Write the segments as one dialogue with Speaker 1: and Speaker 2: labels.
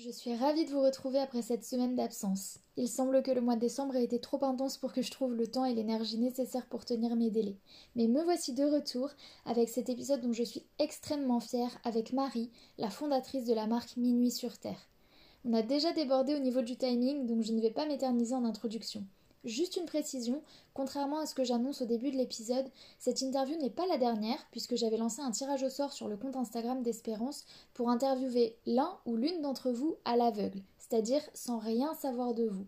Speaker 1: Je suis ravie de vous retrouver après cette semaine d'absence. Il semble que le mois de décembre ait été trop intense pour que je trouve le temps et l'énergie nécessaires pour tenir mes délais. Mais me voici de retour avec cet épisode dont je suis extrêmement fière avec Marie, la fondatrice de la marque Minuit sur Terre. On a déjà débordé au niveau du timing, donc je ne vais pas m'éterniser en introduction. Juste une précision, contrairement à ce que j'annonce au début de l'épisode, cette interview n'est pas la dernière puisque j'avais lancé un tirage au sort sur le compte Instagram d'Espérance pour interviewer l'un ou l'une d'entre vous à l'aveugle, c'est-à-dire sans rien savoir de vous.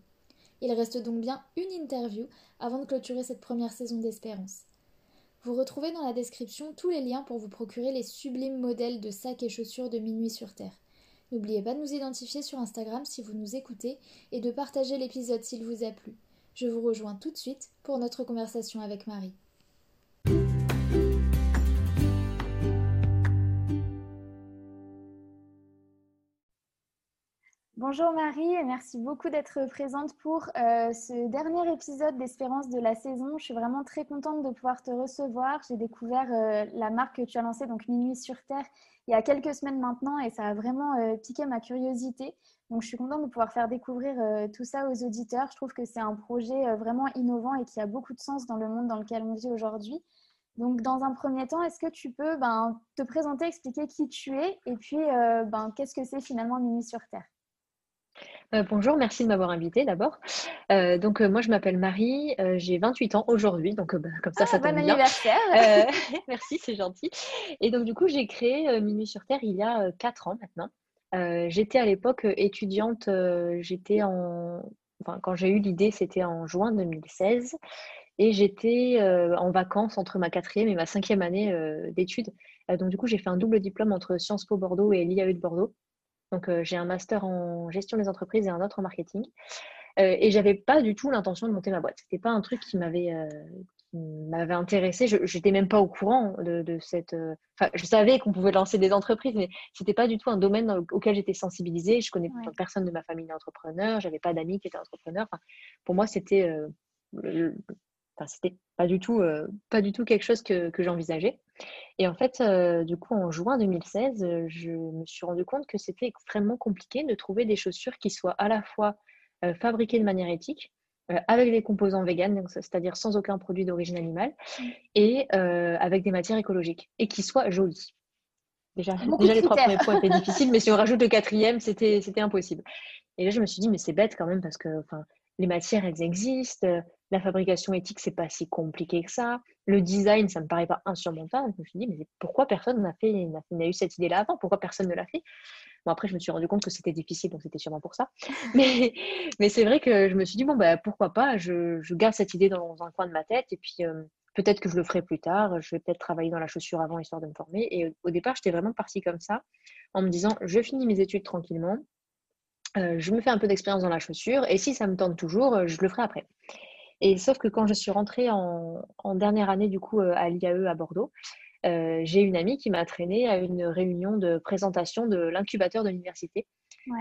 Speaker 1: Il reste donc bien une interview avant de clôturer cette première saison d'Espérance. Vous retrouvez dans la description tous les liens pour vous procurer les sublimes modèles de sacs et chaussures de minuit sur Terre. N'oubliez pas de nous identifier sur Instagram si vous nous écoutez et de partager l'épisode s'il vous a plu. Je vous rejoins tout de suite pour notre conversation avec Marie. Bonjour Marie et merci beaucoup d'être présente pour euh, ce dernier épisode d'Espérance de la saison. Je suis vraiment très contente de pouvoir te recevoir. J'ai découvert euh, la marque que tu as lancée, donc Minuit sur Terre, il y a quelques semaines maintenant et ça a vraiment euh, piqué ma curiosité. Donc, je suis contente de pouvoir faire découvrir tout ça aux auditeurs. Je trouve que c'est un projet vraiment innovant et qui a beaucoup de sens dans le monde dans lequel on vit aujourd'hui. Donc, dans un premier temps, est-ce que tu peux ben, te présenter, expliquer qui tu es et puis ben, qu'est-ce que c'est finalement Mimi sur Terre?
Speaker 2: Bonjour, merci de m'avoir invitée d'abord. donc moi je m'appelle Marie, j'ai 28 ans aujourd'hui, donc bah, comme ça
Speaker 1: ah,
Speaker 2: ça
Speaker 1: tombe
Speaker 2: bon
Speaker 1: bien. anniversaire.
Speaker 2: merci, c'est gentil. Et donc du coup j'ai créé Minuit sur Terre il y a 4 ans maintenant. Euh, j'étais à l'époque euh, étudiante, euh, j'étais en... Enfin, quand j'ai eu l'idée, c'était en juin 2016. Et j'étais en vacances entre ma quatrième et ma cinquième année d'études. donc, du coup, j'ai fait un double diplôme entre Sciences Po Bordeaux et l'IAE de Bordeaux. Donc, j'ai un master en gestion des entreprises et un autre en marketing. et j'avais pas du tout l'intention de monter ma boîte. C'était pas un truc qui m'avait m'avait intéressé. Je n'étais même pas au courant de, cette. Euh, enfin, je savais qu'on pouvait lancer des entreprises, mais c'était pas du tout un domaine auquel j'étais sensibilisée. Je connais personne de ma famille entrepreneur. J'avais pas d'amis qui étaient entrepreneurs. pour moi, c'était. Euh, enfin, c'était pas du tout, euh, pas du tout quelque chose que, que j'envisageais. Et en fait, du coup, en juin 2016, je me suis rendu compte que c'était extrêmement compliqué de trouver des chaussures qui soient à la fois fabriquées de manière éthique, euh, avec des composants véganes, c'est-à-dire sans aucun produit d'origine animale, mm. et euh, avec des matières écologiques, et qui soient jolies. Déjà, déjà les trois premiers points étaient difficiles, mais si on rajoute le quatrième, c'était impossible. Et là, je me suis dit, mais c'est bête quand même, parce que les matières, elles existent, la fabrication éthique, c'est pas si compliqué que ça. Le design, ça me paraît pas insurmontable. Je me suis dit, mais pourquoi personne n'a fait, n'a eu cette idée-là avant? Pourquoi personne ne l'a fait? Bon, après, je me suis rendu compte que c'était difficile, donc c'était sûrement pour ça. Mais, mais c'est vrai que je me suis dit, bon, bah, pourquoi pas? Je, je garde cette idée dans un coin de ma tête et puis euh, peut-être que je le ferai plus tard. Je vais peut-être travailler dans la chaussure avant, histoire de me former. Et au départ, j'étais vraiment partie comme ça, en me disant, je finis mes études tranquillement. Euh, je me fais un peu d'expérience dans la chaussure et si ça me tente toujours, je le ferai après. Et sauf que quand je suis rentrée en, dernière année du coup euh, à l'IAE à Bordeaux, euh, j'ai une amie qui m'a traînée à une réunion de présentation de l'incubateur de l'université,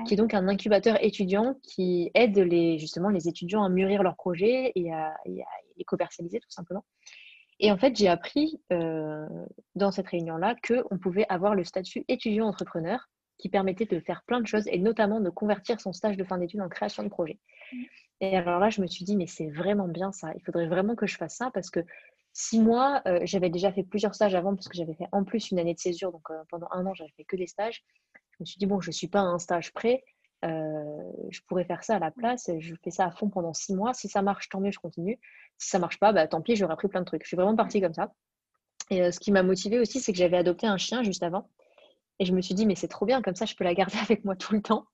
Speaker 2: qui est donc un incubateur étudiant qui aide les, justement les étudiants à mûrir leurs projets et à, les commercialiser tout simplement. Et en fait, j'ai appris euh, dans cette réunion-là qu'on pouvait avoir le statut étudiant-entrepreneur qui permettait de faire plein de choses et notamment de convertir son stage de fin d'études en création de projet. Mm. Et alors là, je me suis dit, mais c'est vraiment bien ça. Il faudrait vraiment que je fasse ça parce que six mois, euh, j'avais déjà fait plusieurs stages avant parce que j'avais fait en plus une année de césure. Donc euh, pendant un an, j'avais fait que des stages. Je me suis dit, bon, je ne suis pas à un stage prêt. je pourrais faire ça à la place. Je fais ça à fond pendant six mois. Si ça marche, tant mieux, je continue. Si ça marche pas, bah, tant pis, j'aurais appris plein de trucs. Je suis vraiment partie comme ça. Et ce qui m'a motivée aussi, c'est que j'avais adopté un chien juste avant. Et je me suis dit, mais c'est trop bien, comme ça, je peux la garder avec moi tout le temps.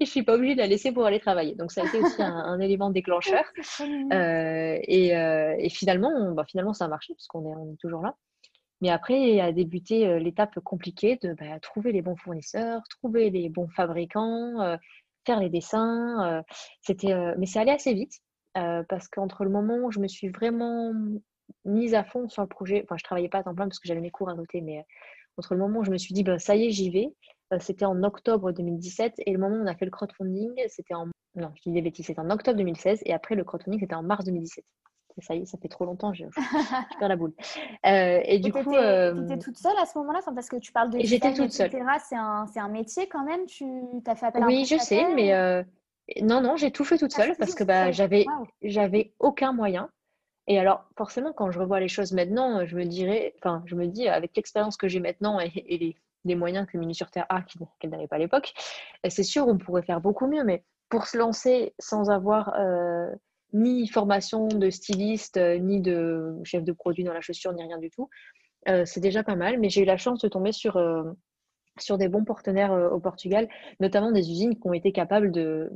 Speaker 2: et je suis pas obligée de la laisser pour aller travailler. Donc ça a été aussi un, élément déclencheur. Euh, et, euh, et, finalement, bah, finalement, ça a marché puisqu'on est, on est toujours là. Mais après a débuté euh, l'étape compliquée de bah, trouver les bons fournisseurs, trouver les bons fabricants, faire les dessins. c'était, mais c'est allé assez vite parce qu'entre le moment où je me suis vraiment mise à fond sur le projet, enfin je travaillais pas à temps plein parce que j'avais mes cours à noter, mais entre le moment où je me suis dit, bah, ça y est, j'y vais, euh, c'était en octobre 2017 et le moment où on a fait le crowdfunding, c'était en. Non, je dis des bêtises, c'était en octobre 2016 et après le crowdfunding, c'était en mars 2017. Ça y est, ça fait trop longtemps, je, je perds la boule.
Speaker 1: Euh, et du coup. Tu étais, euh, toute seule à ce moment-là Parce que tu parles de.
Speaker 2: J'étais toute seule.
Speaker 1: C'est un, un, métier quand même Tu as fait appel à
Speaker 2: Oui, je sais, mais. Non, non, j'ai tout fait toute seule parce que bah, j'avais j'avais aucun moyen. Et alors, forcément, quand je revois les choses maintenant, je me dirais, enfin, je me dis, avec l'expérience que j'ai maintenant et, les, moyens que Minu sur Terre a, qu'elle n'avait pas à l'époque, euh, c'est sûr, on pourrait faire beaucoup mieux. Mais pour se lancer sans avoir euh, ni formation de styliste, euh, ni de chef de produit dans la chaussure, ni rien du tout, c'est déjà pas mal. Mais j'ai eu la chance de tomber sur, sur des bons partenaires au Portugal, notamment des usines qui ont été capables de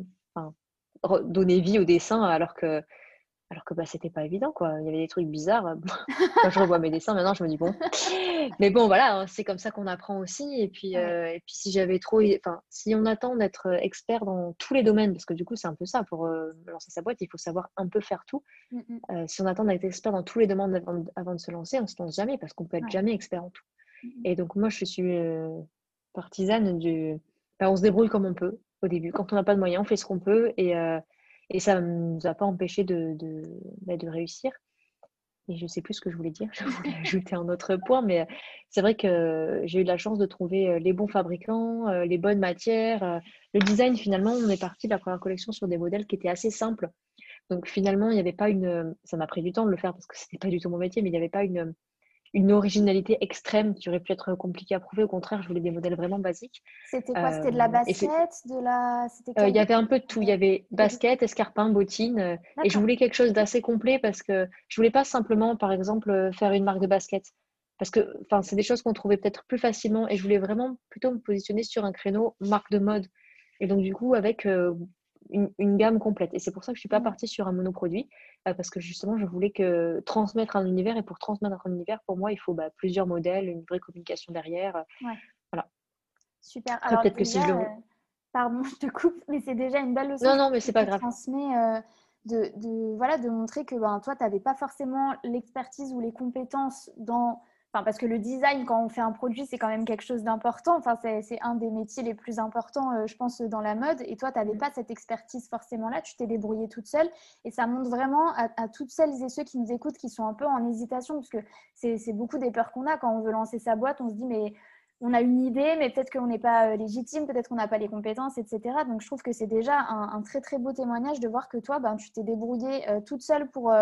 Speaker 2: donner vie au dessin alors que alors que bah, c'était pas évident, quoi. Il y avait des trucs bizarres. Quand je revois mes dessins, maintenant, je me dis bon. Mais bon, voilà, hein, c'est comme ça qu'on apprend aussi. Et puis, euh, et puis si j'avais trop. Enfin, si on attend d'être euh, expert dans tous les domaines, parce que du coup, c'est un peu ça, pour euh, lancer sa boîte, il faut savoir un peu faire tout. Mm, mm. si on attend d'être expert dans tous les domaines avant, de se lancer, on se lance jamais, parce qu'on peut être jamais expert en tout. Mm, et donc, moi, je suis partisane du. Bah, on se débrouille comme on peut au début. Quand on n'a pas de moyens, on fait ce qu'on peut. Et. Et ça ne nous a pas empêché de, de, bah, réussir. Et je ne sais plus ce que je voulais dire. Je voulais ajouter un autre point, mais c'est vrai que j'ai eu la chance de trouver euh, les bons fabricants, euh, les bonnes matières. Euh, le design, finalement, on est parti de la première collection sur des modèles qui étaient assez simples. Donc finalement, il n'y avait pas une. Ça m'a pris du temps de le faire parce que ce n'était pas du tout mon métier, mais il n'y avait pas une, une originalité extrême qui aurait pu être compliquée à prouver. Au contraire, je voulais des modèles vraiment basiques.
Speaker 1: C'était quoi? C'était de la euh, basket de la...
Speaker 2: Euh, il y avait un peu de tout. Il y avait basket, escarpin, bottines. Euh, et je voulais quelque chose d'assez complet parce que je voulais pas simplement, par exemple, faire une marque de basket. Parce que c'est des choses qu'on trouvait peut-être plus facilement. Et je voulais vraiment plutôt me positionner sur un créneau marque de mode. Et donc, du coup, avec une, gamme complète. Et c'est pour ça que je ne suis pas mmh. partie sur un monoproduit, parce que justement, je voulais que transmettre un univers. Et pour transmettre un univers, pour moi, il faut bah, plusieurs modèles, une vraie communication derrière. Euh, voilà.
Speaker 1: Super. Alors, peut-être que si je le... Euh, pardon, je te coupe, mais c'est déjà une belle leçon.
Speaker 2: Non, non, mais c'est pas grave.
Speaker 1: Transmet, de, de, voilà, de montrer que ben, toi, tu n'avais pas forcément l'expertise ou les compétences dans Enfin, parce que le design, quand on fait un produit, c'est quand même quelque chose d'important. Enfin, c'est un des métiers les plus importants, euh, je pense, dans la mode. Et toi, tu n'avais mm. pas cette expertise forcément là. Tu t'es débrouillée toute seule. Et ça montre vraiment à, toutes celles et ceux qui nous écoutent, qui sont un peu en hésitation, parce que c'est beaucoup des peurs qu'on a quand on veut lancer sa boîte. On se dit, mais on a une idée, mais peut-être qu'on n'est pas euh, légitime, peut-être qu'on n'a pas les compétences, etc. Donc, je trouve que c'est déjà un, très, très beau témoignage de voir que toi, ben, tu t'es débrouillée euh, toute seule pour,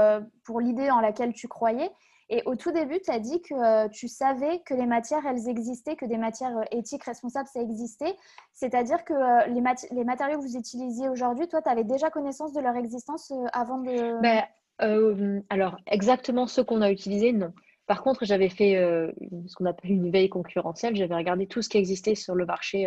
Speaker 1: pour l'idée en laquelle tu croyais. Et au tout début, tu as dit que euh, tu savais que les matières, elles existaient, que des matières euh, éthiques, responsables, ça existait. C'est-à-dire que euh, les, les, matériaux que vous utilisiez aujourd'hui, toi, tu avais déjà connaissance de leur existence avant de...
Speaker 2: Ben, alors, exactement ce qu'on a utilisé, non. Par contre, j'avais fait ce qu'on appelle une veille concurrentielle. J'avais regardé tout ce qui existait sur le marché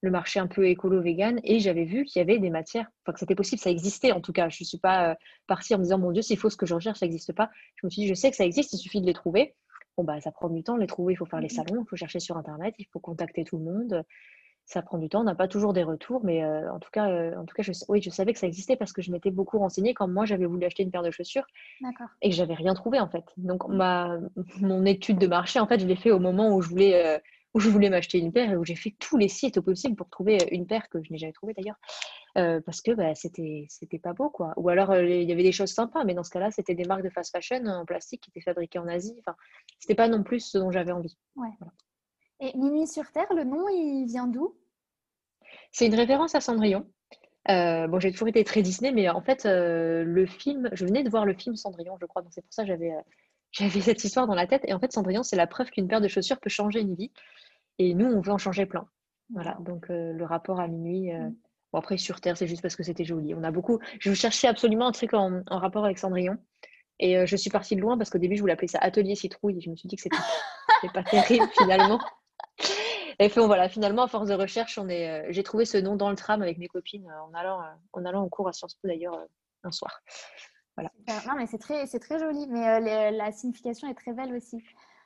Speaker 2: le marché un peu écolo-vegan et j'avais vu qu'il y avait des matières, enfin que c'était possible, ça existait en tout cas. Je ne suis pas euh, partie en me disant mon Dieu, c'est faux ce que je recherche, ça n'existe pas. Je me suis dit, je sais que ça existe, il suffit de les trouver. Bon, bah, ça prend du temps, les trouver, il faut faire les mmh salons, il faut chercher sur Internet, il faut contacter tout le monde. Ça prend du temps, on n'a pas toujours des retours, mais euh, en tout cas, euh, en tout cas je, oui, je savais que ça existait parce que je m'étais beaucoup renseignée quand moi j'avais voulu acheter une paire de chaussures et que j'avais rien trouvé en fait. Donc ma, mon étude de marché, en fait, je l'ai fait au moment où je voulais où je voulais m'acheter une paire et où j'ai fait tous les sites possibles pour trouver une paire que je n'ai jamais trouvée d'ailleurs. Euh, parce que bah, c'était c'était pas beau quoi. Ou alors euh, il y avait des choses sympas mais dans ce cas-là c'était des marques de fast fashion en plastique qui étaient fabriquées en Asie. Enfin c'était pas non plus ce dont j'avais envie.
Speaker 1: Ouais. et Minuit sur Terre le nom il vient d'où?
Speaker 2: C'est une référence à Cendrillon. Euh, bon j'ai toujours été très Disney mais en fait le film je venais de voir le film Cendrillon je crois. Donc c'est pour ça que j'avais j'avais cette histoire dans la tête. Et en fait, Cendrillon, c'est la preuve qu'une paire de chaussures peut changer une vie. Et nous, on veut en changer plein. Voilà, donc euh, le rapport à minuit, euh, Bon, après, sur Terre, c'est juste parce que c'était joli. On a beaucoup. Je cherchais absolument un truc en, rapport avec Cendrillon. Et euh, je suis partie de loin parce qu'au début, je voulais appeler ça Atelier Citrouille. Et je me suis dit que c'était pas terrible finalement. Et puis, voilà, finalement, à force de recherche, on est, euh, j'ai trouvé ce nom dans le tram avec mes copines euh, en, allant, en allant au cours à Sciences Po d'ailleurs un soir. Voilà.
Speaker 1: Non, mais c'est très, c'est très joli. Mais la signification est très belle aussi.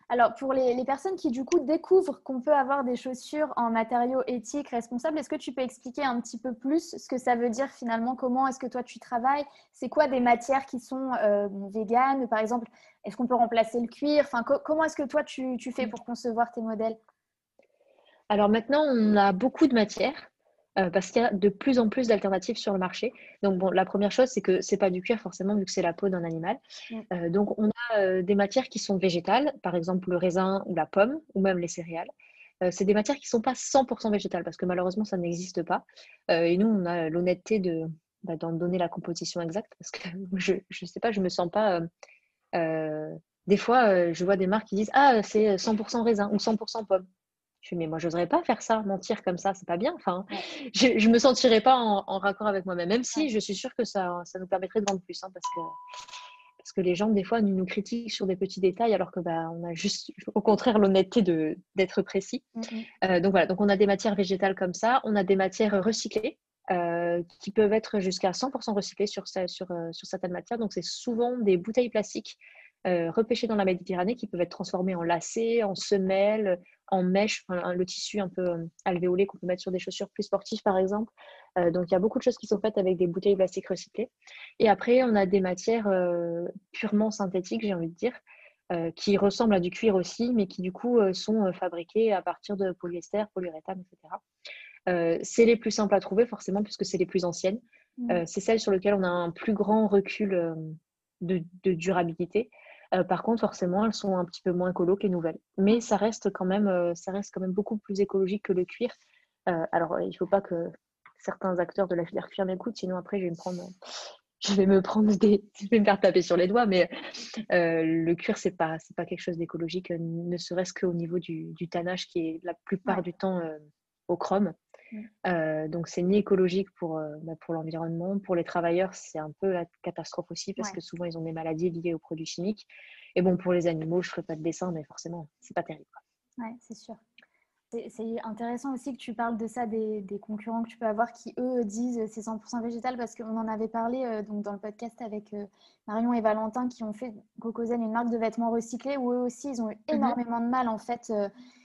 Speaker 1: Alors, pour les, personnes qui, du coup, découvrent qu'on peut avoir des chaussures en matériaux éthiques, responsables, est-ce que tu peux expliquer un petit peu plus ce que ça veut dire finalement Comment est-ce que toi, tu travailles? C'est quoi des matières qui sont euh, véganes? Par exemple, est-ce qu'on peut remplacer le cuir? Enfin, Comment est-ce que toi, tu, fais pour concevoir tes modèles?
Speaker 2: Alors maintenant, on a beaucoup de matières. Euh, parce qu'il y a de plus en plus d'alternatives sur le marché. Donc, bon, la première chose, c'est que c'est pas du cuir forcément, vu que c'est la peau d'un animal. Euh, donc, on a euh, des matières qui sont végétales, par exemple le raisin ou la pomme, ou même les céréales. c'est des matières qui ne sont pas 100% végétales, parce que malheureusement, ça n'existe pas. et nous, on a l'honnêteté de bah, d'en donner la composition exacte, parce que je ne sais pas, je me sens pas. des fois, je vois des marques qui disent Ah, c'est 100% raisin ou 100% pomme. Je fais, mais moi, je n'oserais pas faire ça, mentir comme ça, c'est pas bien. Enfin, je ne me sentirais pas en, raccord avec moi-même, même si je suis sûre que ça, ça nous permettrait de vendre plus, hein, parce, que, parce que les gens, des fois, nous, critiquent sur des petits détails, alors que bah, on a juste, au contraire, l'honnêteté d'être précis. Mm-hmm. Euh, donc voilà, donc on a des matières végétales comme ça, on a des matières recyclées. Euh, qui peuvent être jusqu'à 100% recyclées sur, sur, euh, sur certaines matières. Donc, c'est souvent des bouteilles plastiques repêchées dans la Méditerranée qui peuvent être transformées en lacets, en semelles, en mèche, le tissu un peu euh, alvéolé qu'on peut mettre sur des chaussures plus sportives, par exemple. Euh, donc, il y a beaucoup de choses qui sont faites avec des bouteilles plastiques recyclées. Et après, on a des matières euh, purement synthétiques, j'ai envie de dire, qui ressemblent à du cuir aussi, mais qui du coup sont fabriquées à partir de polyester, polyuréthane, etc. c'est les plus simples à trouver, forcément, puisque c'est les plus anciennes. Mmh. c'est celles sur lesquelles on a un plus grand recul de, durabilité. Euh, par contre, forcément, elles sont un petit peu moins écolo que les nouvelles. Mais ça reste quand même, euh, ça reste quand même beaucoup plus écologique que le cuir. Euh, alors, il ne faut pas que certains acteurs de la filière cuir m'écoutent, sinon après, je vais me prendre, je vais me prendre des, je vais me faire taper sur les doigts. Mais le cuir, c'est pas, c'est pas quelque chose d'écologique, ne serait-ce qu'au niveau du, tannage qui est la plupart du temps au chrome. Euh, donc, c'est ni écologique pour, euh, bah, pour l'environnement. Pour les travailleurs, c'est un peu la catastrophe aussi parce que souvent, ils ont des maladies liées aux produits chimiques. Et bon, pour les animaux, je ne ferai pas de dessin, mais forcément, c'est pas terrible.
Speaker 1: Oui, c'est sûr. C'est intéressant aussi que tu parles de ça des, concurrents que tu peux avoir qui, eux, disent c'est 100% végétal parce qu'on en avait parlé euh, donc dans le podcast avec Marion et Valentin qui ont fait Cocozen, une marque de vêtements recyclés où eux aussi, ils ont eu mmh énormément de mal. En fait,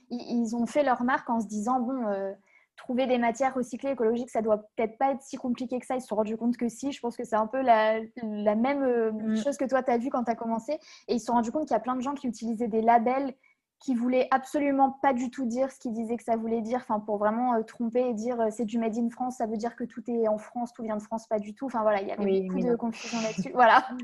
Speaker 1: ils, ils, ont fait leur marque en se disant bon, trouver des matières recyclées écologiques, ça doit peut-être pas être si compliqué que ça. Ils se sont rendus compte que si. Je pense que c'est un peu la, même euh, mm. chose que toi, tu as vu quand tu as commencé. Et ils se sont rendus compte qu'il y a plein de gens qui utilisaient des labels qui voulaient absolument pas du tout dire ce qu'ils disaient que ça voulait dire, enfin pour vraiment euh, tromper et dire euh, c'est du made in France, ça veut dire que tout est en France, tout vient de France, pas du tout. Enfin voilà, il y avait beaucoup de confusion là-dessus. voilà.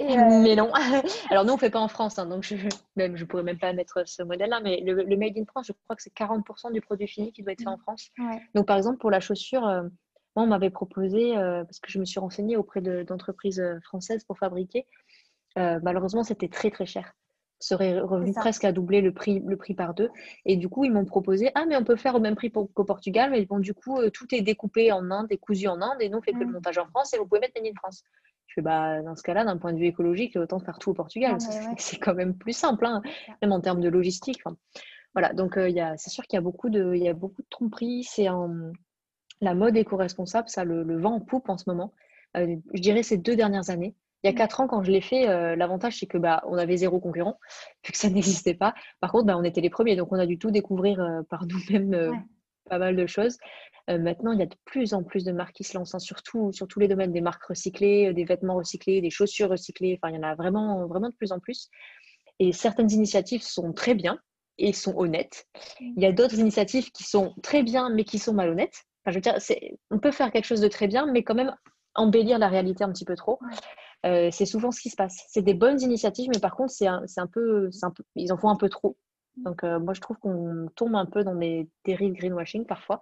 Speaker 2: Euh, mais non. Alors nous on fait pas en France, hein, donc je même je pourrais même pas mettre ce modèle-là, mais le, made in France, je crois que c'est 40% du produit fini qui doit être fait en France. Donc par exemple pour la chaussure. moi, on m'avait proposé, parce que je me suis renseignée auprès d'entreprises françaises pour fabriquer, malheureusement, c'était très très cher serait revenu presque à doubler le prix, le prix par deux. Et du coup, ils m'ont proposé Ah, mais on peut faire au même prix qu'au Portugal, mais bon, du coup, euh, tout est découpé en Inde cousu en Inde, et nous, on fait que le mmh. montage en France, et vous pouvez mettre Made in France. Je fais bah, Dans ce cas-là, d'un point de vue écologique, autant faire tout au Portugal. C'est quand même plus simple, hein, même en termes de logistique. voilà, donc euh, c'est sûr qu'il y, a beaucoup de, il y a beaucoup de tromperies. C'est la mode éco-responsable, ça le, le, vent en poupe en ce moment. Euh, je dirais ces deux dernières années. Il y a quatre ans, quand je l'ai fait, euh, l'avantage, c'est que bah, on avait zéro concurrent, vu que ça n'existait pas. Par contre, bah, on était les premiers, donc on a dû tout découvrir euh, par nous-mêmes euh, pas mal de choses. maintenant, il y a de plus en plus de marques qui se lancent, hein, surtout sur tous les domaines des marques recyclées, des vêtements recyclés, des chaussures recyclées. Enfin, il y en a vraiment, vraiment de plus en plus. Et certaines initiatives sont très bien et sont honnêtes. Il y a d'autres initiatives qui sont très bien, mais qui sont malhonnêtes. Enfin, je veux dire, on peut faire quelque chose de très bien, mais quand même embellir la réalité un petit peu trop. Euh, c'est souvent ce qui se passe. C'est des bonnes initiatives, mais par contre, c'est un, peu, ils en font un peu trop. Donc, euh, moi, je trouve qu'on tombe un peu dans des dérives greenwashing parfois.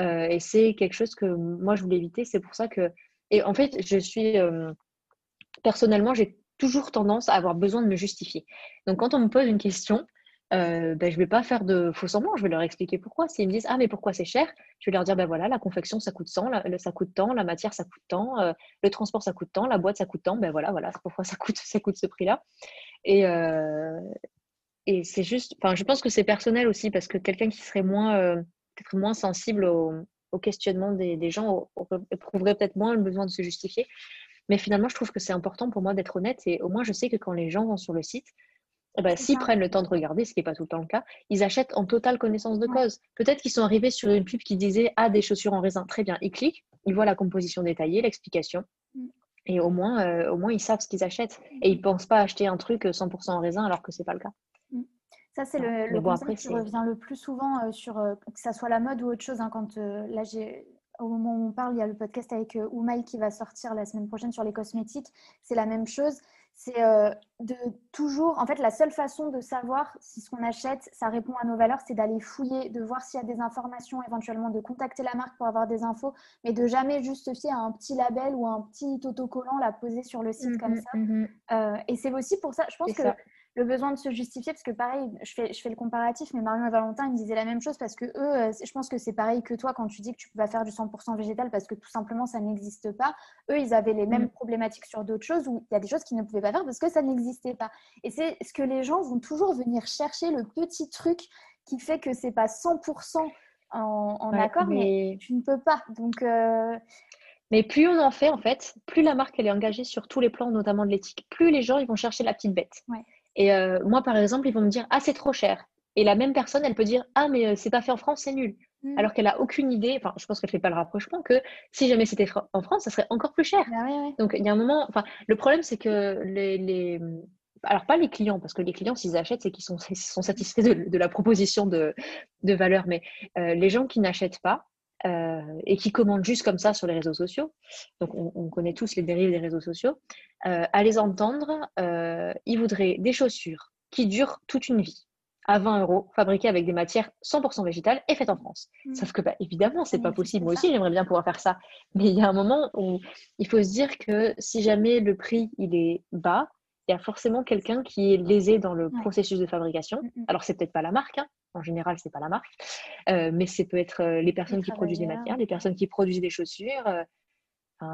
Speaker 2: Euh, et c'est quelque chose que moi, je voulais éviter. C'est pour ça que. Et en fait, je suis. personnellement, j'ai toujours tendance à avoir besoin de me justifier. Donc, quand on me pose une question, euh, ben, je vais pas faire de faux semblants, je vais leur expliquer pourquoi. S'ils me disent ah mais pourquoi c'est cher, je vais leur dire ben voilà la confection ça coûte tant, la, ça coûte tant, la matière ça coûte tant, euh, le transport ça coûte tant, la boîte ça coûte tant, ben voilà voilà pourquoi ça coûte ça coûte ce prix-là. Et euh, et c'est juste, enfin je pense que c'est personnel aussi parce que quelqu'un qui serait moins peut-être moins sensible au, au questionnement des, gens éprouverait peut-être moins le besoin de se justifier. Mais finalement je trouve que c'est important pour moi d'être honnête et au moins je sais que quand les gens vont sur le site ben, s'ils prennent le temps de regarder, ce qui n'est pas tout le temps le cas, ils achètent en totale connaissance de cause. Peut-être qu'ils sont arrivés sur une pub qui disait Ah, des chaussures en raisin. Très bien, ils cliquent, ils voient la composition détaillée, l'explication. Mm. Et au moins, euh, au moins, ils savent ce qu'ils achètent. Et ils ne pensent pas acheter un truc 100% en raisin alors que ce n'est pas le cas.
Speaker 1: Mm. Ça, c'est le, le concept qui revient le plus souvent euh, sur euh, que ça soit la mode ou autre chose. Hein, quand là, j'ai au moment où on parle, il y a le podcast avec Oumaï qui va sortir la semaine prochaine sur les cosmétiques. C'est la même chose c'est euh, de toujours, en fait, la seule façon de savoir si ce qu'on achète, ça répond à nos valeurs, c'est d'aller fouiller, de voir s'il y a des informations, éventuellement de contacter la marque pour avoir des infos, mais de jamais juste fier à un petit label ou un petit autocollant la poser sur le site comme mmh ça. Mmh euh, et c'est aussi pour ça, je pense que le besoin de se justifier, parce que pareil, je fais, je fais le comparatif, mais Marion et Valentin, ils me disaient la même chose parce que eux, euh, je pense que c'est pareil que toi quand tu dis que tu peux pas faire du 100% végétal parce que tout simplement ça n'existe pas. Eux, ils avaient les mêmes mm. problématiques sur d'autres choses où il y a des choses qu'ils ne pouvaient pas faire parce que ça n'existait pas. Et c'est ce que les gens vont toujours venir chercher, le petit truc qui fait que c'est pas 100% en, accord, mais... tu ne peux pas. Donc. Euh,
Speaker 2: mais plus on en fait, en fait, plus la marque elle est engagée sur tous les plans, notamment de l'éthique, plus les gens ils vont chercher la petite bête. Ouais. Et euh, moi, par exemple, ils vont me dire Ah, c'est trop cher. Et la même personne, elle peut dire Ah, mais euh, c'est pas fait en France, c'est nul. Mm. Alors qu'elle a aucune idée, enfin, je pense qu'elle fait pas le rapprochement, que si jamais c'était en France, ça serait encore plus cher.
Speaker 1: Bah
Speaker 2: Donc, il y a un moment, enfin, le problème, c'est que les, les, Alors, pas les clients, parce que les clients, s'ils achètent, c'est qu'ils sont, sont satisfaits de, de, la proposition de, de valeur. Mais euh, les gens qui n'achètent pas, euh, et qui commandent juste comme ça sur les réseaux sociaux, donc on, connaît tous les dérives des réseaux sociaux, euh, à les entendre, euh, ils voudraient des chaussures qui durent toute une vie à 20 euros, fabriquées avec des matières 100% végétales et faites en France. Mmh. Sauf que, bah, évidemment, c'est pas possible. Moi aussi, j'aimerais bien pouvoir faire ça. Mais il y a un moment où il faut se dire que si jamais le prix il est bas, il y a forcément quelqu'un qui est lésé dans le processus de fabrication. Alors, mmh, Alors, c'est peut-être pas la marque, hein. En général, c'est pas la marque, euh, mais c'est peut être euh, les personnes qui produisent des matières, les personnes qui produisent des chaussures. Euh,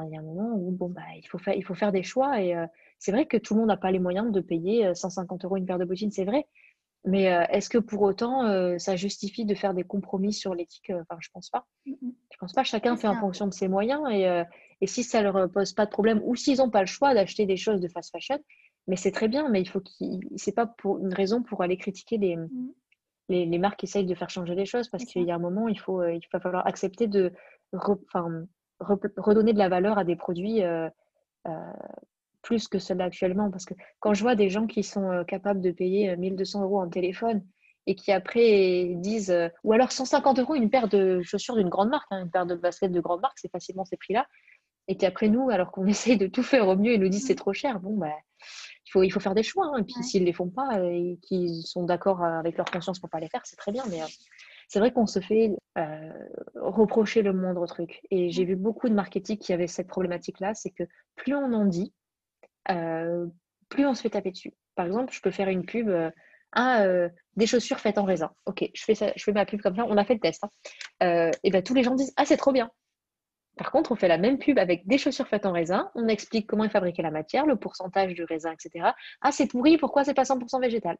Speaker 2: il y a un moment où bon, bah, il, faut faire, il faut faire des choix. Et c'est vrai que tout le monde n'a pas les moyens de payer 150 euros une paire de bottines, c'est vrai. Mais est-ce que pour autant, ça justifie de faire des compromis sur l'éthique? Enfin, je pense pas. Mmh, je pense pas. Chacun fait en fonction de ses moyens. Et, et si ça leur pose pas de problème ou s'ils n'ont pas le choix d'acheter des choses de fast fashion, mais c'est très bien, mais il faut qu'il. C'est pas pour une raison pour aller critiquer les, mmh. Les, les, marques qui essayent de faire changer les choses, parce qu'il y a un moment, il faut, euh, il va falloir accepter de redonner de la valeur à des produits euh, euh, plus que ceux-là actuellement. Parce que quand je vois des gens qui sont capables de payer 1200 euros en téléphone et qui après disent, ou alors 150 euros une paire de chaussures d'une grande marque, hein, une paire de baskets de grande marque, c'est facilement ces prix-là. Et qu'après nous, alors qu'on essaye de tout faire au mieux, ils nous disent mmh. c'est trop cher. Bon, bah, il faut, il faut faire des choix. Hein. Et puis s'ils ne les font pas euh, et qu'ils sont d'accord euh, avec leur conscience pour ne pas les faire, c'est très bien. Mais euh, c'est vrai qu'on se fait reprocher le moindre truc. Et j'ai vu beaucoup de marketing qui avaient cette problématique-là, c'est que plus on en dit, plus on se fait taper dessus. Par exemple, je peux faire une pub. à des chaussures faites en raisin. Ok, je fais, ça, je fais ma pub comme ça, on a fait le test. Hein. et ben tous les gens disent Ah, c'est trop bien. Par contre, on fait la même pub avec des chaussures faites en raisin. On explique comment est fabriquée la matière, le pourcentage du raisin, etc. Ah, c'est pourri, pourquoi c'est pas 100% végétal?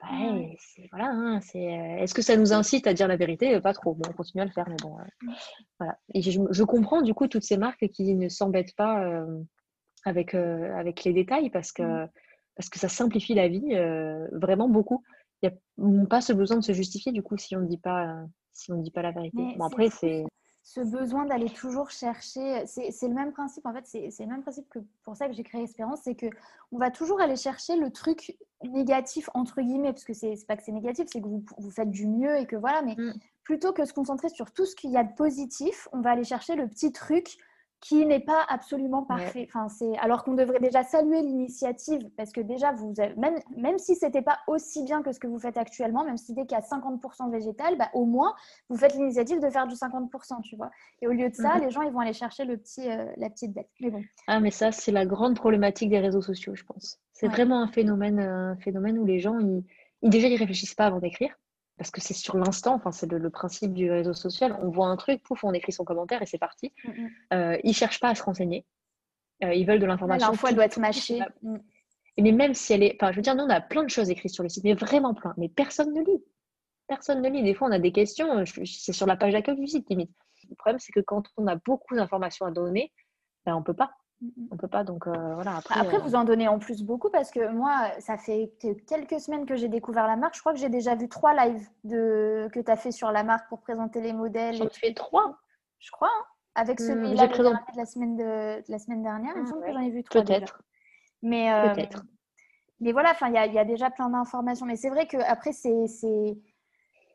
Speaker 2: Bah, voilà, hein, euh, est-ce que ça nous incite à dire la vérité? Pas trop. Bon, on continue à le faire, mais bon, euh, voilà. Et je, comprends du coup toutes ces marques qui ne s'embêtent pas euh, avec, avec les détails parce que, mm. parce que ça simplifie la vie vraiment beaucoup. Il n'y a pas ce besoin de se justifier du coup si on ne dit pas, si on dit pas la vérité. bon, après, c'est
Speaker 1: ce besoin d'aller toujours chercher, c'est le même principe, en fait, c'est le même principe que pour ça que j'ai créé Espérance, c'est que on va toujours aller chercher le truc négatif, entre guillemets, parce que c'est pas que c'est négatif, c'est que vous, vous, faites du mieux et que voilà, mais mm. plutôt que se concentrer sur tout ce qu'il y a de positif, on va aller chercher le petit truc qui n'est pas absolument parfait. Enfin, c'est alors qu'on devrait déjà saluer l'initiative parce que déjà vous même même si c'était pas aussi bien que ce que vous faites actuellement, même si dès qu'il y a 50% végétal, bah, au moins vous faites l'initiative de faire du 50%, tu vois. Et au lieu de ça, mhm. les gens ils vont aller chercher le petit euh, la petite bête. Mais bon.
Speaker 2: Ah mais ça c'est la grande problématique des réseaux sociaux, je pense. C'est vraiment un phénomène un phénomène où les gens ils déjà, ils réfléchissent pas avant d'écrire parce que c'est sur l'instant, enfin, c'est le, principe du réseau social. On voit un truc, pouf, on écrit son commentaire et c'est parti. Mm, mm. Euh, ils cherchent pas à se renseigner. Euh, ils veulent de l'information.
Speaker 1: L'info, elle doit être mâchée. Mm.
Speaker 2: Mais même si elle est. Enfin, je veux dire, nous, on a plein de choses écrites sur le site, mais vraiment plein. Mais personne ne lit. Personne ne lit. Des fois, on a des questions, euh, c'est sur la page d'accueil du site, limite. Le problème, c'est que quand on a beaucoup d'informations à donner, ben, on ne peut pas. On peut pas, donc euh, voilà.
Speaker 1: Après, après vous en donnez en plus beaucoup parce que moi, ça fait quelques semaines que j'ai découvert la marque. Je crois que j'ai déjà vu trois lives de... que tu as fait sur la marque pour présenter les modèles.
Speaker 2: J'en ai fait trois
Speaker 1: Je crois, hein. avec hmm, celui-là de la semaine, de... la semaine dernière. il me ah, semble que j'en ai vu trois.
Speaker 2: Peut-être.
Speaker 1: Mais, euh, Peut-être. Mais voilà, il y a, y a, déjà plein d'informations. Mais c'est vrai qu'après, c'est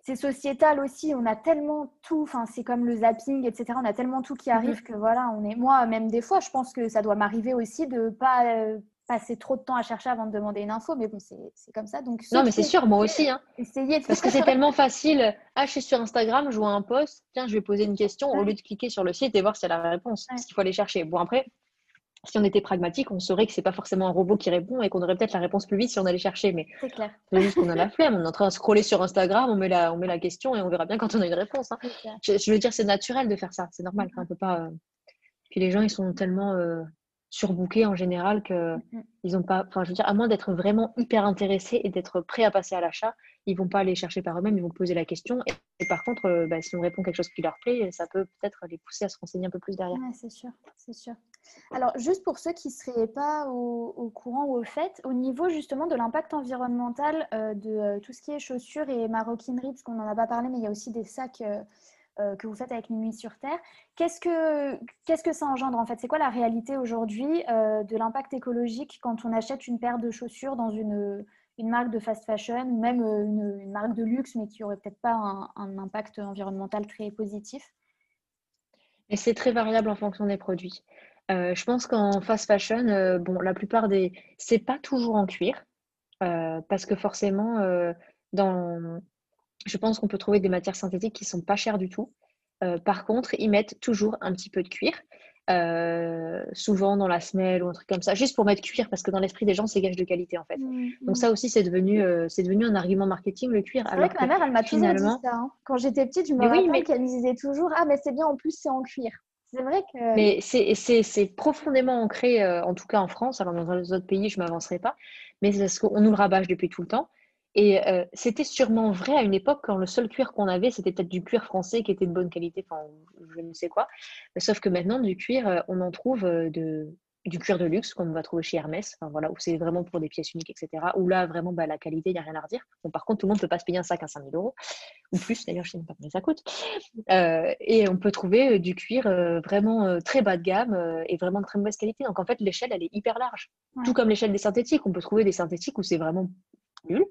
Speaker 1: c'est sociétal aussi. On a tellement tout, enfin, c'est comme le zapping, etc. On a tellement tout qui arrive mhm. que voilà, on est. Moi, même des fois, je pense que ça doit m'arriver aussi de pas euh, passer trop de temps à chercher avant de demander une info. Mais bon, c'est comme ça. Donc,
Speaker 2: non, mais c'est sûr, moi aussi. Hein.
Speaker 1: Essayez
Speaker 2: Parce que c'est tellement facile. Ah, je suis sur Instagram, je vois un post. Tiens, je vais poser une question au lieu de cliquer sur le site et voir si y a la réponse. Parce qu'il faut aller chercher. Bon, après, si on était pragmatique, on saurait que c'est pas forcément un robot qui répond et qu'on aurait peut-être la réponse plus vite si on allait chercher. Mais
Speaker 1: c'est clair.
Speaker 2: C'est juste qu'on a la flemme. On est en train de scroller sur Instagram, on met la, on met la question et on verra bien quand on a une réponse. Hein. Je, veux dire, c'est naturel de faire ça. C'est normal. On peut pas. Euh, puis les gens, ils sont tellement euh, surbookés en général que ils ont pas. Enfin, je veux dire, à moins d'être vraiment hyper intéressés et d'être prêts à passer à l'achat, ils vont pas aller chercher par eux-mêmes. Ils vont poser la question. Et, par contre, euh, bah, si on répond quelque chose qui leur plaît, ça peut peut-être les pousser à se renseigner un peu plus derrière.
Speaker 1: c'est sûr, c'est sûr. Alors, juste pour ceux qui ne seraient pas au, courant ou au fait, au niveau justement de l'impact environnemental euh, de euh, tout ce qui est chaussures et maroquinerie, parce qu'on n'en a pas parlé, mais il y a aussi des sacs euh, que vous faites avec Minuit sur Terre, qu'est-ce que, qu'est-ce que ça engendre en fait? C'est quoi la réalité aujourd'hui de l'impact écologique quand on achète une paire de chaussures dans une, une marque de fast fashion ou même une, marque de luxe, mais qui n'aurait peut-être pas un, un impact environnemental très positif?
Speaker 2: Et c'est très variable en fonction des produits. Euh, je pense qu'en fast fashion, euh, bon, la plupart des. C'est pas toujours en cuir, euh, parce que forcément, dans... je pense qu'on peut trouver des matières synthétiques qui sont pas chères du tout. par contre, ils mettent toujours un petit peu de cuir, souvent dans la semelle ou un truc comme ça, juste pour mettre cuir, parce que dans l'esprit des gens, c'est gage de qualité en fait. Mmh, Donc, mmh. ça aussi, c'est devenu, c'est devenu un argument marketing, le cuir.
Speaker 1: C'est vrai que ma mère, elle m'a toujours dit ça. Hein. Quand j'étais petite, je me rappelle mais... qu'elle me disait toujours Ah, mais c'est bien, en plus, c'est en cuir. C'est vrai que.
Speaker 2: Mais c'est profondément ancré, euh, en tout cas en France. Alors, dans les autres pays, je ne m'avancerai pas. Mais c'est parce qu'on nous le rabâche depuis tout le temps. Et euh, c'était sûrement vrai à une époque quand le seul cuir qu'on avait, c'était peut-être du cuir français qui était de bonne qualité, enfin, je ne sais quoi. Sauf que maintenant, du cuir, euh, on en trouve de, du cuir de luxe qu'on va trouver chez Hermès, voilà, où c'est vraiment pour des pièces uniques, etc. Où là, vraiment, bah, la qualité, il n'y a rien à redire. Bon, par contre, tout le monde ne peut pas se payer un sac à 5000 euros, ou plus, d'ailleurs, je ne sais pas combien ça coûte. Euh, et on peut trouver euh, du cuir euh, vraiment très bas de gamme et vraiment de très mauvaise qualité. Donc, en fait, l'échelle, elle est hyper large. Tout comme l'échelle des synthétiques. On peut trouver des synthétiques où c'est vraiment nul.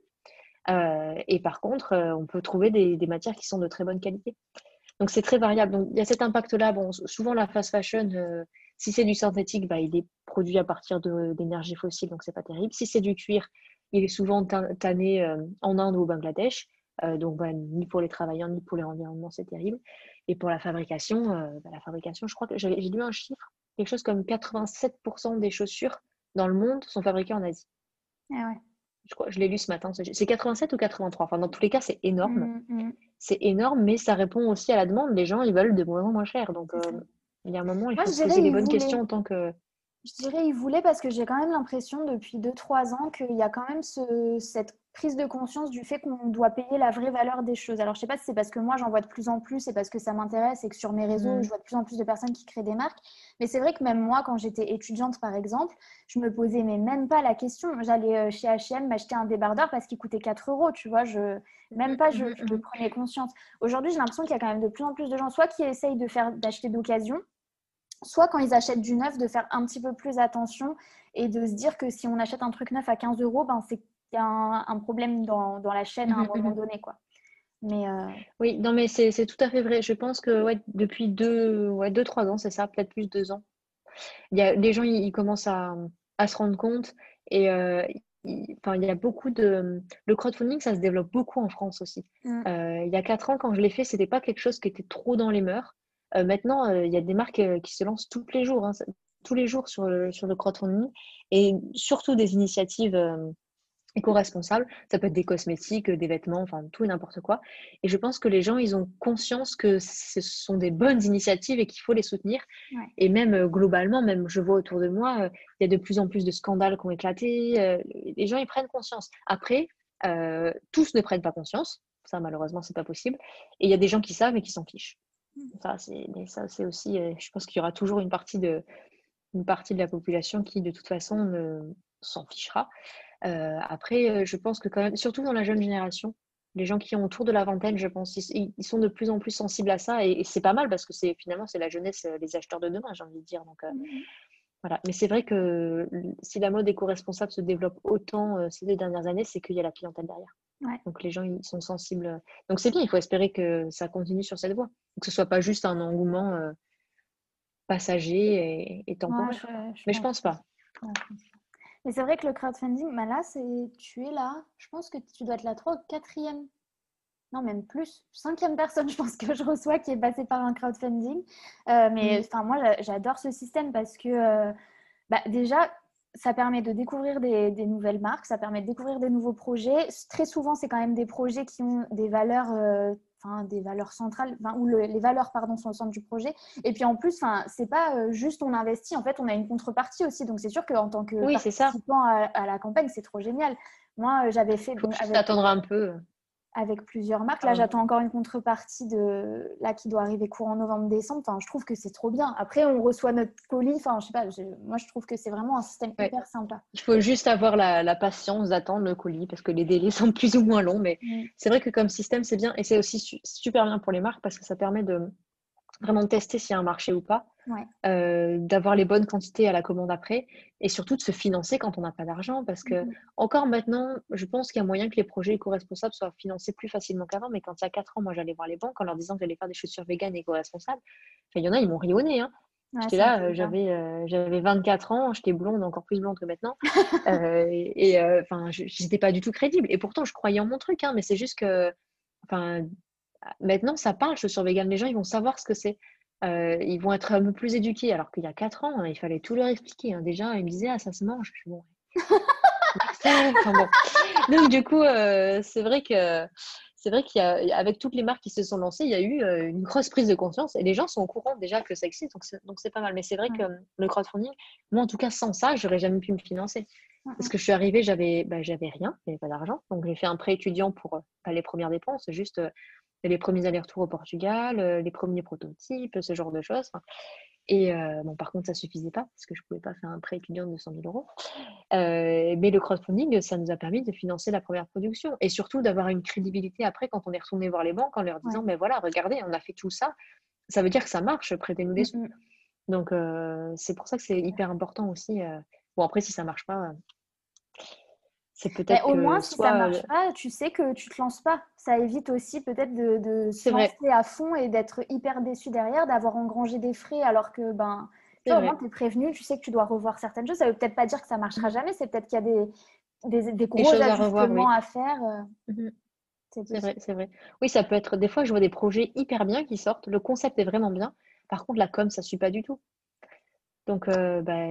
Speaker 2: et par contre, on peut trouver des, des, matières qui sont de très bonne qualité. Donc, c'est très variable. Donc, il y a cet impact-là. Bon, souvent, la fast fashion si c'est du synthétique, bah, il est produit à partir d'énergie fossile, donc c'est pas terrible. Si c'est du cuir, il est souvent tanné euh, en Inde ou au Bangladesh. Euh, donc bah, ni pour les travailleurs ni pour l'environnement, c'est terrible. Et pour la fabrication, euh, bah, la fabrication, je crois que j'ai lu un chiffre, quelque chose comme 87% des chaussures dans le monde sont fabriquées en Asie.
Speaker 1: Ah ouais.
Speaker 2: Je, crois, je l'ai lu ce matin. C'est 87 ou 83. Enfin, dans tous les cas, c'est énorme. Mmh, mmh. C'est énorme, mais ça répond aussi à la demande. Les gens, ils veulent de moins en moins cher. Donc, il y a un moment, il faut se poser les bonnes questions en tant que.
Speaker 1: Je dirais il voulait parce que j'ai quand même l'impression depuis 2-3 ans qu'il y a quand même ce, cette prise de conscience du fait qu'on doit payer la vraie valeur des choses. Alors, je sais pas si c'est parce que moi, j'en vois de plus en plus et parce que ça m'intéresse et que sur mes réseaux, mm. je vois de plus en plus de personnes qui créent des marques. Mais c'est vrai que même moi, quand j'étais étudiante, par exemple, je me posais mais même pas la question. J'allais euh, chez H&M m'acheter un débardeur parce qu'il coûtait 4 euros, tu vois. Je, même pas, je, je mm, mm, prenais conscience. Aujourd'hui, j'ai l'impression qu'il y a quand même de plus en plus de gens, soit qui essayent de faire d'acheter d'occasion, soit quand ils achètent du neuf, de faire un petit peu plus attention et de se dire que si on achète un truc neuf à 15 euros, ben c'est y a un, problème dans, dans, la chaîne à un moment donné. Quoi.
Speaker 2: Mais euh, Oui, non, mais c'est tout à fait vrai. Je pense que ouais, depuis deux, ouais, deux, trois ans, c'est ça, peut-être plus deux ans. Il y a, les gens, ils, commencent à, à, se rendre compte et euh, il, enfin, il y a beaucoup de. Le crowdfunding, ça se développe beaucoup en France aussi. Mm. Euh, il y a quatre ans, quand je l'ai fait, c'était pas quelque chose qui était trop dans les mœurs. Maintenant, il y a des marques qui se lancent tous les jours, hein, tous les jours sur le, sur le crowdfunding et surtout des initiatives éco-responsable. Ça peut être des cosmétiques, des vêtements, enfin tout et n'importe quoi. Et je pense que les gens, ils ont conscience que ce sont des bonnes initiatives et qu'il faut les soutenir. Et même euh, globalement, même je vois autour de moi, euh, il y a de plus en plus de scandales qui ont éclaté. Euh, les gens, ils prennent conscience. Après, tous ne prennent pas conscience. Ça, malheureusement, c'est pas possible. Et il y a des gens qui savent et qui s'en fichent. Mmh. Ça, c'est, ça, c'est aussi, je pense qu'il y aura toujours une partie de, une partie de la population qui, de toute façon, s'en fichera. Euh, après, euh, je pense que quand même, surtout dans la jeune génération, les gens qui ont autour de la vingtaine, je pense, ils, sont de plus en plus sensibles à ça et, c'est pas mal parce que c'est finalement c'est la jeunesse, euh, les acheteurs de demain, j'ai envie de dire. Donc mmh voilà. Mais c'est vrai que si la mode éco-responsable se développe autant ces deux dernières années, c'est qu'il y a la clientèle derrière. Donc les gens ils sont sensibles. Donc c'est bien, il faut espérer que ça continue sur cette voie, que ce soit pas juste un engouement passager et, temporaire. Mais je pense pas.
Speaker 1: Mais c'est vrai que le crowdfunding, bah là, c'est tu es là. Je pense que tu dois être la 3 ou 4e. Non, même plus. Cinquième personne, je pense que je reçois qui est passée par un crowdfunding. Euh, mais mm. moi, j'adore ce système parce que euh, bah, déjà, ça permet de découvrir des, nouvelles marques, ça permet de découvrir des nouveaux projets. Très souvent, c'est quand même des projets qui ont des valeurs euh, enfin, des valeurs centrales, enfin, où les valeurs pardon, sont au centre du projet. Et puis en plus, enfin, c'est pas juste on investit, en fait, on a une contrepartie aussi. Donc c'est sûr qu'en tant que
Speaker 2: oui,
Speaker 1: participant à, à, la campagne, c'est trop génial. Moi, j'avais fait.
Speaker 2: Faut attendre un peu
Speaker 1: avec plusieurs marques. Là, j'attends encore une contrepartie de là qui doit arriver courant novembre-décembre. Enfin, je trouve que c'est trop bien. Après, on reçoit notre colis. Enfin, je sais pas. moi, je trouve que c'est vraiment un système hyper sympa.
Speaker 2: Il faut juste avoir la, patience d'attendre le colis parce que les délais sont plus ou moins longs. Mais mm. c'est vrai que comme système, c'est bien et c'est aussi super bien pour les marques parce que ça permet de vraiment tester s'il y a un marché ou pas, euh, d'avoir les bonnes quantités à la commande après, et surtout de se financer quand on n'a pas d'argent, parce que mm-hmm. encore maintenant, je pense qu'il y a moyen que les projets éco-responsables soient financés plus facilement qu'avant, mais quand il y a 4 ans, moi j'allais voir les banques en leur disant que j'allais faire des chaussures véganes éco-responsables, il y en a, ils m'ont ri au nez. Hein. j'étais là, euh, j'avais, euh, j'avais 24 ans, j'étais blonde, encore plus blonde que maintenant, et enfin, j'étais pas du tout crédible, et pourtant je croyais en mon truc, hein, mais c'est juste que, enfin, maintenant, ça parle, chaussures vegan. Les gens, ils vont savoir ce que c'est. Euh, ils vont être un peu plus éduqués. Alors qu'il y a 4 ans, il fallait tout leur expliquer. Hein. Déjà, ils me disaient, ah, ça se mange. Je suis bon. Donc, du coup, euh, c'est vrai que. C'est vrai qu'avec toutes les marques qui se sont lancées, il y a eu euh, une grosse prise de conscience et les gens sont au courant déjà que ça existe, donc c'est pas mal. Mais c'est vrai que le crowdfunding, moi en tout cas, sans ça, j'aurais jamais pu me financer. Parce que je suis arrivée, j'avais bah, j'avais rien, j'avais pas d'argent. Donc j'ai fait un prêt étudiant pour pas les premières dépenses, juste les premiers allers-retours au Portugal, euh, les premiers prototypes, ce genre de choses. Et euh, bon, par contre, ça suffisait pas parce que je pouvais pas faire un prêt étudiant de 100 000 euros. Euh, mais le crowdfunding, ça nous a permis de financer la première production et surtout d'avoir une crédibilité après quand on est retourné voir les banques en leur disant, mais voilà, regardez, on a fait tout ça. Ça veut dire que ça marche, prêtez-nous des sous. Donc, c'est pour ça que c'est hyper important aussi. Bon, après, si ça marche pas,
Speaker 1: c'est peut-être. Au moins, si ça marche pas, tu sais que tu te lances pas. Ça évite aussi peut-être de, se lancer à fond et d'être hyper déçu derrière, d'avoir engrangé des frais alors que ben, tu es prévenu, tu sais que tu dois revoir certaines choses. Ça veut peut-être pas dire que ça marchera jamais, c'est peut-être qu'il y a des, des, des gros ajustements à, faire. Euh.
Speaker 2: Mmh c'est vrai, c'est vrai. Oui, ça peut être. Des fois, je vois des projets hyper bien qui sortent. Le concept est vraiment bien. Par contre, la com, ça suit pas du tout. Donc, euh, bah,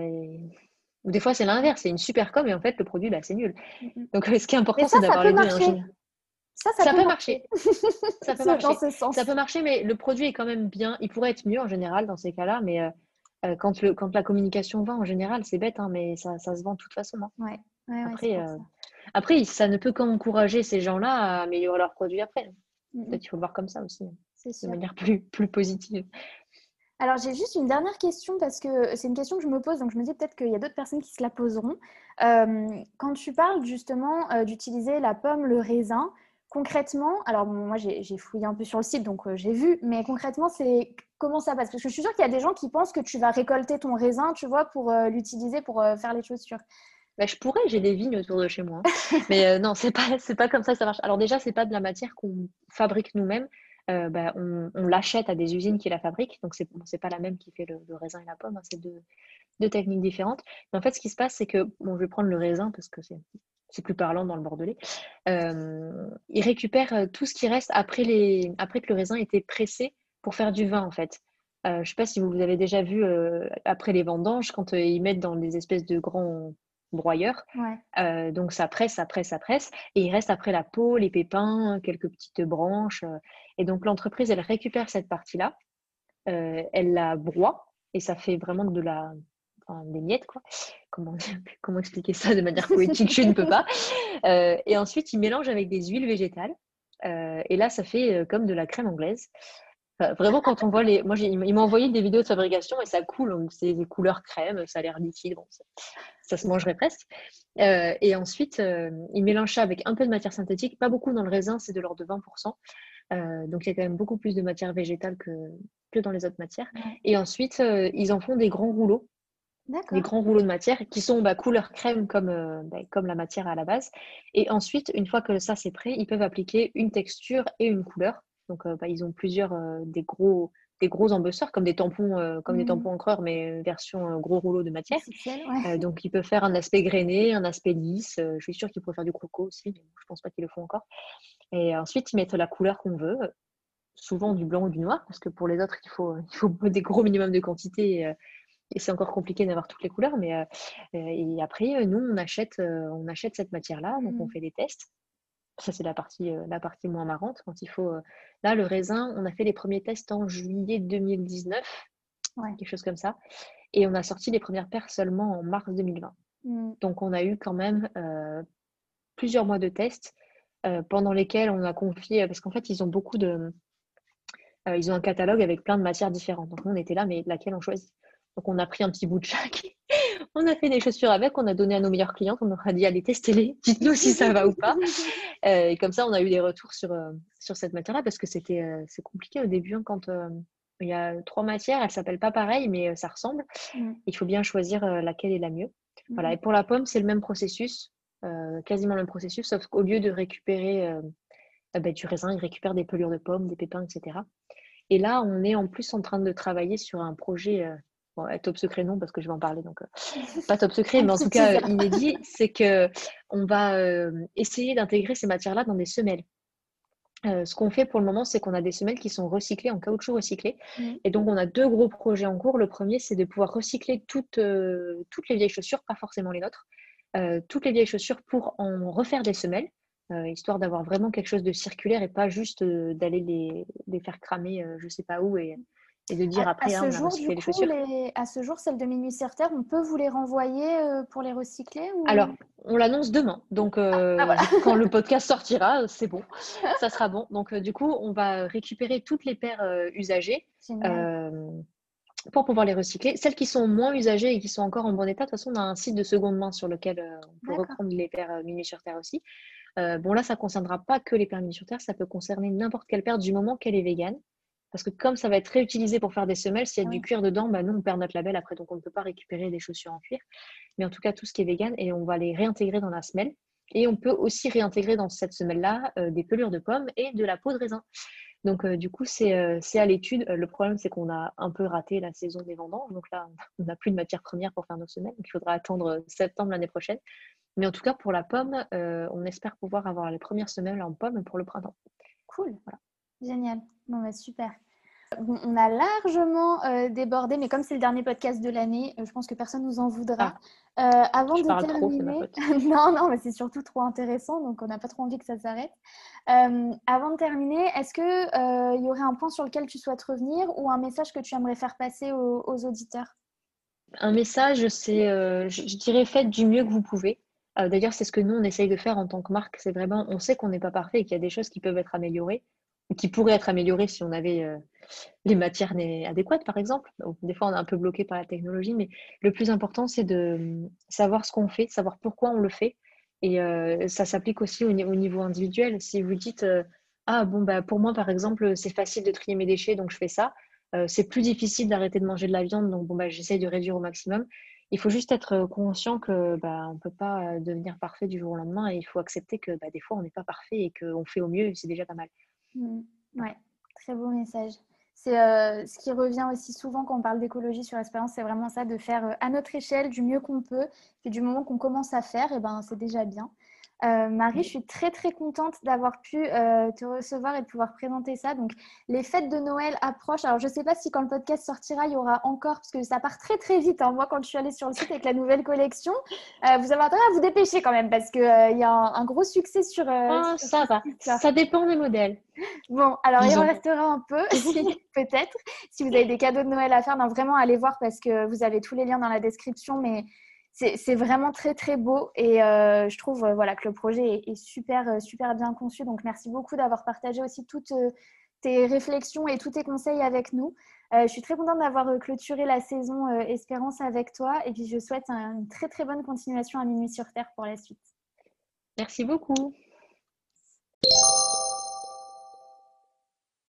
Speaker 2: ou des fois, c'est l'inverse, c'est une super com et en fait, le produit, bah, c'est nul. Donc, euh, ce qui est important, c'est d'avoir les deux.
Speaker 1: Ça, ça, peut, marcher.
Speaker 2: ça peut marcher. Ça peut marcher, mais le produit est quand même bien. Il pourrait être mieux en général dans ces cas-là, mais euh, euh, quand, le, quand la communication va, en général, c'est bête, hein, mais ça, ça, se vend de toute façon. Hein.
Speaker 1: Ouais.
Speaker 2: après, ça. après, ça ne peut qu'encourager ces gens-là à améliorer leurs produits après. Peut-être qu'il faut le voir comme ça aussi, hein. de manière plus, plus positive.
Speaker 1: Alors, j'ai juste une dernière question parce que c'est une question que je me pose, donc je me dis peut-être qu'il y a d'autres personnes qui se la poseront. Euh, quand tu parles justement euh, d'utiliser la pomme, le raisin, concrètement, alors moi j'ai fouillé un peu sur le site, donc euh, j'ai vu, mais concrètement, c'est comment ça passe? Parce que je suis sûre qu'il y a des gens qui pensent que tu vas récolter ton raisin, tu vois, pour l'utiliser pour faire les chaussures.
Speaker 2: Bah, je pourrais, j'ai des vignes autour de chez moi. Hein. mais non, c'est pas, pas comme ça que ça marche. Alors déjà, c'est pas de la matière qu'on fabrique nous-mêmes. Euh, bah, on, l'achète à des usines qui la fabriquent. Donc, ce n'est pas la même qui fait le, raisin et la pomme. Hein, c'est deux, techniques différentes. Mais en fait, ce qui se passe, c'est que, bon, je vais prendre le raisin parce que c'est plus parlant dans le Bordelais. Euh, il récupère euh, tout ce qui reste après, que le raisin ait été pressé pour faire du vin, en fait. je ne sais pas si vous avez déjà vu après les vendanges, quand ils mettent dans des espèces de grands broyeur. donc ça presse, ça presse, ça presse. Et il reste après la peau, les pépins, quelques petites branches. et donc l'entreprise, elle récupère cette partie-là, elle la broie et ça fait vraiment de la, des miettes, quoi. Comment, comment expliquer ça de manière poétique Je ne peux pas. et ensuite, il mélange avec des huiles végétales. et là, ça fait comme de la crème anglaise vraiment, quand on voit les. Moi, il m'a envoyé des vidéos de fabrication et ça coule. C'est des couleurs crème, ça a l'air liquide. Bon, ça, se mangerait presque. Euh, et ensuite, euh, il mélange ça avec un peu de matière synthétique, pas beaucoup dans le raisin, c'est de l'ordre de 20%. Euh, donc, il y a quand même beaucoup plus de matière végétale que, que dans les autres matières. Et ensuite, ils en font des grands rouleaux. Des grands rouleaux de matière qui sont bah, couleur crème comme, bah, comme la matière à la base. Et ensuite, une fois que ça c'est prêt, ils peuvent appliquer une texture et une couleur. Donc, euh, bah, ils ont plusieurs euh, des gros des gros embosseurs comme des tampons euh, comme des mmh. tampons encreurs mais version gros rouleau de matière. Donc ils peuvent faire un aspect grainé un aspect lisse. Je suis sûre qu'ils pourraient faire du croco aussi mais je pense pas qu'ils le font encore. Et ensuite ils mettent la couleur qu'on veut souvent du blanc ou du noir parce que pour les autres il faut il faut des gros minimum de quantité et, c'est encore compliqué d'avoir toutes les couleurs mais et après nous on achète on achète cette matière là donc on mmh. fait des tests ça, c'est la partie, euh, la partie moins marrante. Quand il faut. Euh, là, le raisin, on a fait les premiers tests en juillet 2019, quelque chose comme ça. Et on a sorti les premières paires seulement en mars 2020. Mmh. Donc, on a eu quand même euh, plusieurs mois de tests pendant lesquels on a confié. Parce qu'en fait, ils ont beaucoup de. ils ont un catalogue avec plein de matières différentes. Donc, nous, on était là, mais laquelle on choisit? Donc, on a pris un petit bout de chaque. On a fait des chaussures avec, on a donné à nos meilleurs clients, on leur a dit allez, testez-les, dites-nous si ça va ou pas. Euh, et comme ça, on a eu des retours sur, euh, sur cette matière-là parce que c'était euh, c'est compliqué au début hein, quand il y a trois matières, elles ne s'appellent pas pareil, mais ça ressemble. Mm. Il faut bien choisir laquelle est la mieux. Voilà. Mm. Et pour la pomme, c'est le même processus, quasiment le même processus, sauf qu'au lieu de récupérer bah, du raisin, ils récupèrent des pelures de pommes, des pépins, etc. Et là, on est en plus en train de travailler sur un projet top secret non parce que je vais en parler donc euh, pas top secret mais en tout cas euh, inédit c'est que on va euh, essayer d'intégrer ces matières là dans des semelles ce qu'on fait pour le moment, c'est qu'on a des semelles qui sont recyclées en caoutchouc recyclé. Mmh. Et donc, on a deux gros projets en cours. Le premier, c'est de pouvoir recycler toutes, toutes les vieilles chaussures, pas forcément les nôtres, toutes les vieilles chaussures pour en refaire des semelles, histoire d'avoir vraiment quelque chose de circulaire et pas juste d'aller les, les, faire cramer je ne sais pas où et, et de dire après,
Speaker 1: à, ce jour, les chaussures. à ce jour, celles de Minuit sur Terre, on peut vous les renvoyer euh, pour les recycler
Speaker 2: Alors, on l'annonce demain. Donc, euh, ah, ah, quand le podcast sortira, c'est bon. Ça sera bon. Donc, euh, du coup, on va récupérer toutes les paires usagées pour pouvoir les recycler. Celles qui sont moins usagées et qui sont encore en bon état, de toute façon, on a un site de seconde main sur lequel on peut reprendre les paires Minuit sur Terre aussi. bon, là, ça ne concernera pas que les paires Minuit sur Terre, ça peut concerner n'importe quelle paire du moment qu'elle est végane. Parce que comme ça va être réutilisé pour faire des semelles, s'il y a du cuir dedans, bah nous, on perd notre label après, donc on ne peut pas récupérer des chaussures en cuir. Mais en tout cas, tout ce qui est vegan, et on va les réintégrer dans la semelle. Et on peut aussi réintégrer dans cette semelle-là euh, des pelures de pommes et de la peau de raisin. Donc, euh, du coup, c'est euh, à l'étude. le problème, c'est qu'on a un peu raté la saison des vendanges. Donc là, on n'a plus de matière première pour faire nos semelles. Donc, il faudra attendre septembre l'année prochaine. Mais en tout cas, pour la pomme, on espère pouvoir avoir les premières semelles en pomme pour le printemps.
Speaker 1: Cool. Voilà. Génial. Bon, bah, super. on a largement euh, débordé, mais comme c'est le dernier podcast de l'année, euh, je pense que personne nous en voudra. Ah. Euh, avant de terminer, non, non, mais c'est surtout trop intéressant, donc on n'a pas trop envie que ça s'arrête. avant de terminer, est-ce que il y aurait un point sur lequel tu souhaites revenir ou un message que tu aimerais faire passer aux, auditeurs?
Speaker 2: Un message, c'est, je, je, dirais, faites du mieux que vous pouvez. D'ailleurs, c'est ce que nous on essaye de faire en tant que marque. C'est vraiment, on sait qu'on n'est pas parfait et qu'il y a des choses qui peuvent être améliorées qui pourrait être amélioré si on avait euh, les matières adéquates, par exemple. des fois, on est un peu bloqué par la technologie, mais le plus important, c'est de euh, savoir ce qu'on fait, savoir pourquoi on le fait. Et euh, ça s'applique aussi au, niveau individuel. Si vous dites, ah bon, bah, pour moi, par exemple, c'est facile de trier mes déchets, donc je fais ça. c'est plus difficile d'arrêter de manger de la viande, donc bon, bah, j'essaye de réduire au maximum. Il faut juste être conscient que bah, on ne peut pas devenir parfait du jour au lendemain et il faut accepter que bah, des fois, on n'est pas parfait et qu'on fait au mieux, c'est déjà pas mal.
Speaker 1: Mmh. Ouais, très beau message. C'est euh, ce qui revient aussi souvent quand on parle d'écologie sur Espérance, c'est vraiment ça, de faire euh, à notre échelle du mieux qu'on peut. Et du moment qu'on commence à faire, et eh ben, c'est déjà bien. Euh, Marie, je suis très très contente d'avoir pu euh, te recevoir et de pouvoir présenter ça. Donc, les fêtes de Noël approchent. Alors, je ne sais pas si quand le podcast sortira, il y aura encore, parce que ça part très très vite. Hein. Moi, quand je suis allée sur le site avec la nouvelle collection, euh, vous avez intérêt à vous dépêcher quand même, parce qu'il il y a un, gros succès sur.
Speaker 2: Ah, ça va. Ça dépend des modèles.
Speaker 1: Bon, alors il en restera un peu, peut-être. Si vous avez des cadeaux de Noël à faire, non, vraiment allez voir parce que vous avez tous les liens dans la description. Mais c'est vraiment très très beau et euh, je trouve euh, voilà, que le projet est, super, euh, super bien conçu. Donc merci beaucoup d'avoir partagé aussi toutes tes réflexions et tous tes conseils avec nous. je suis très contente d'avoir clôturé la saison Espérance avec toi et puis je souhaite une très très bonne continuation à Minuit sur Terre pour la suite.
Speaker 2: Merci beaucoup.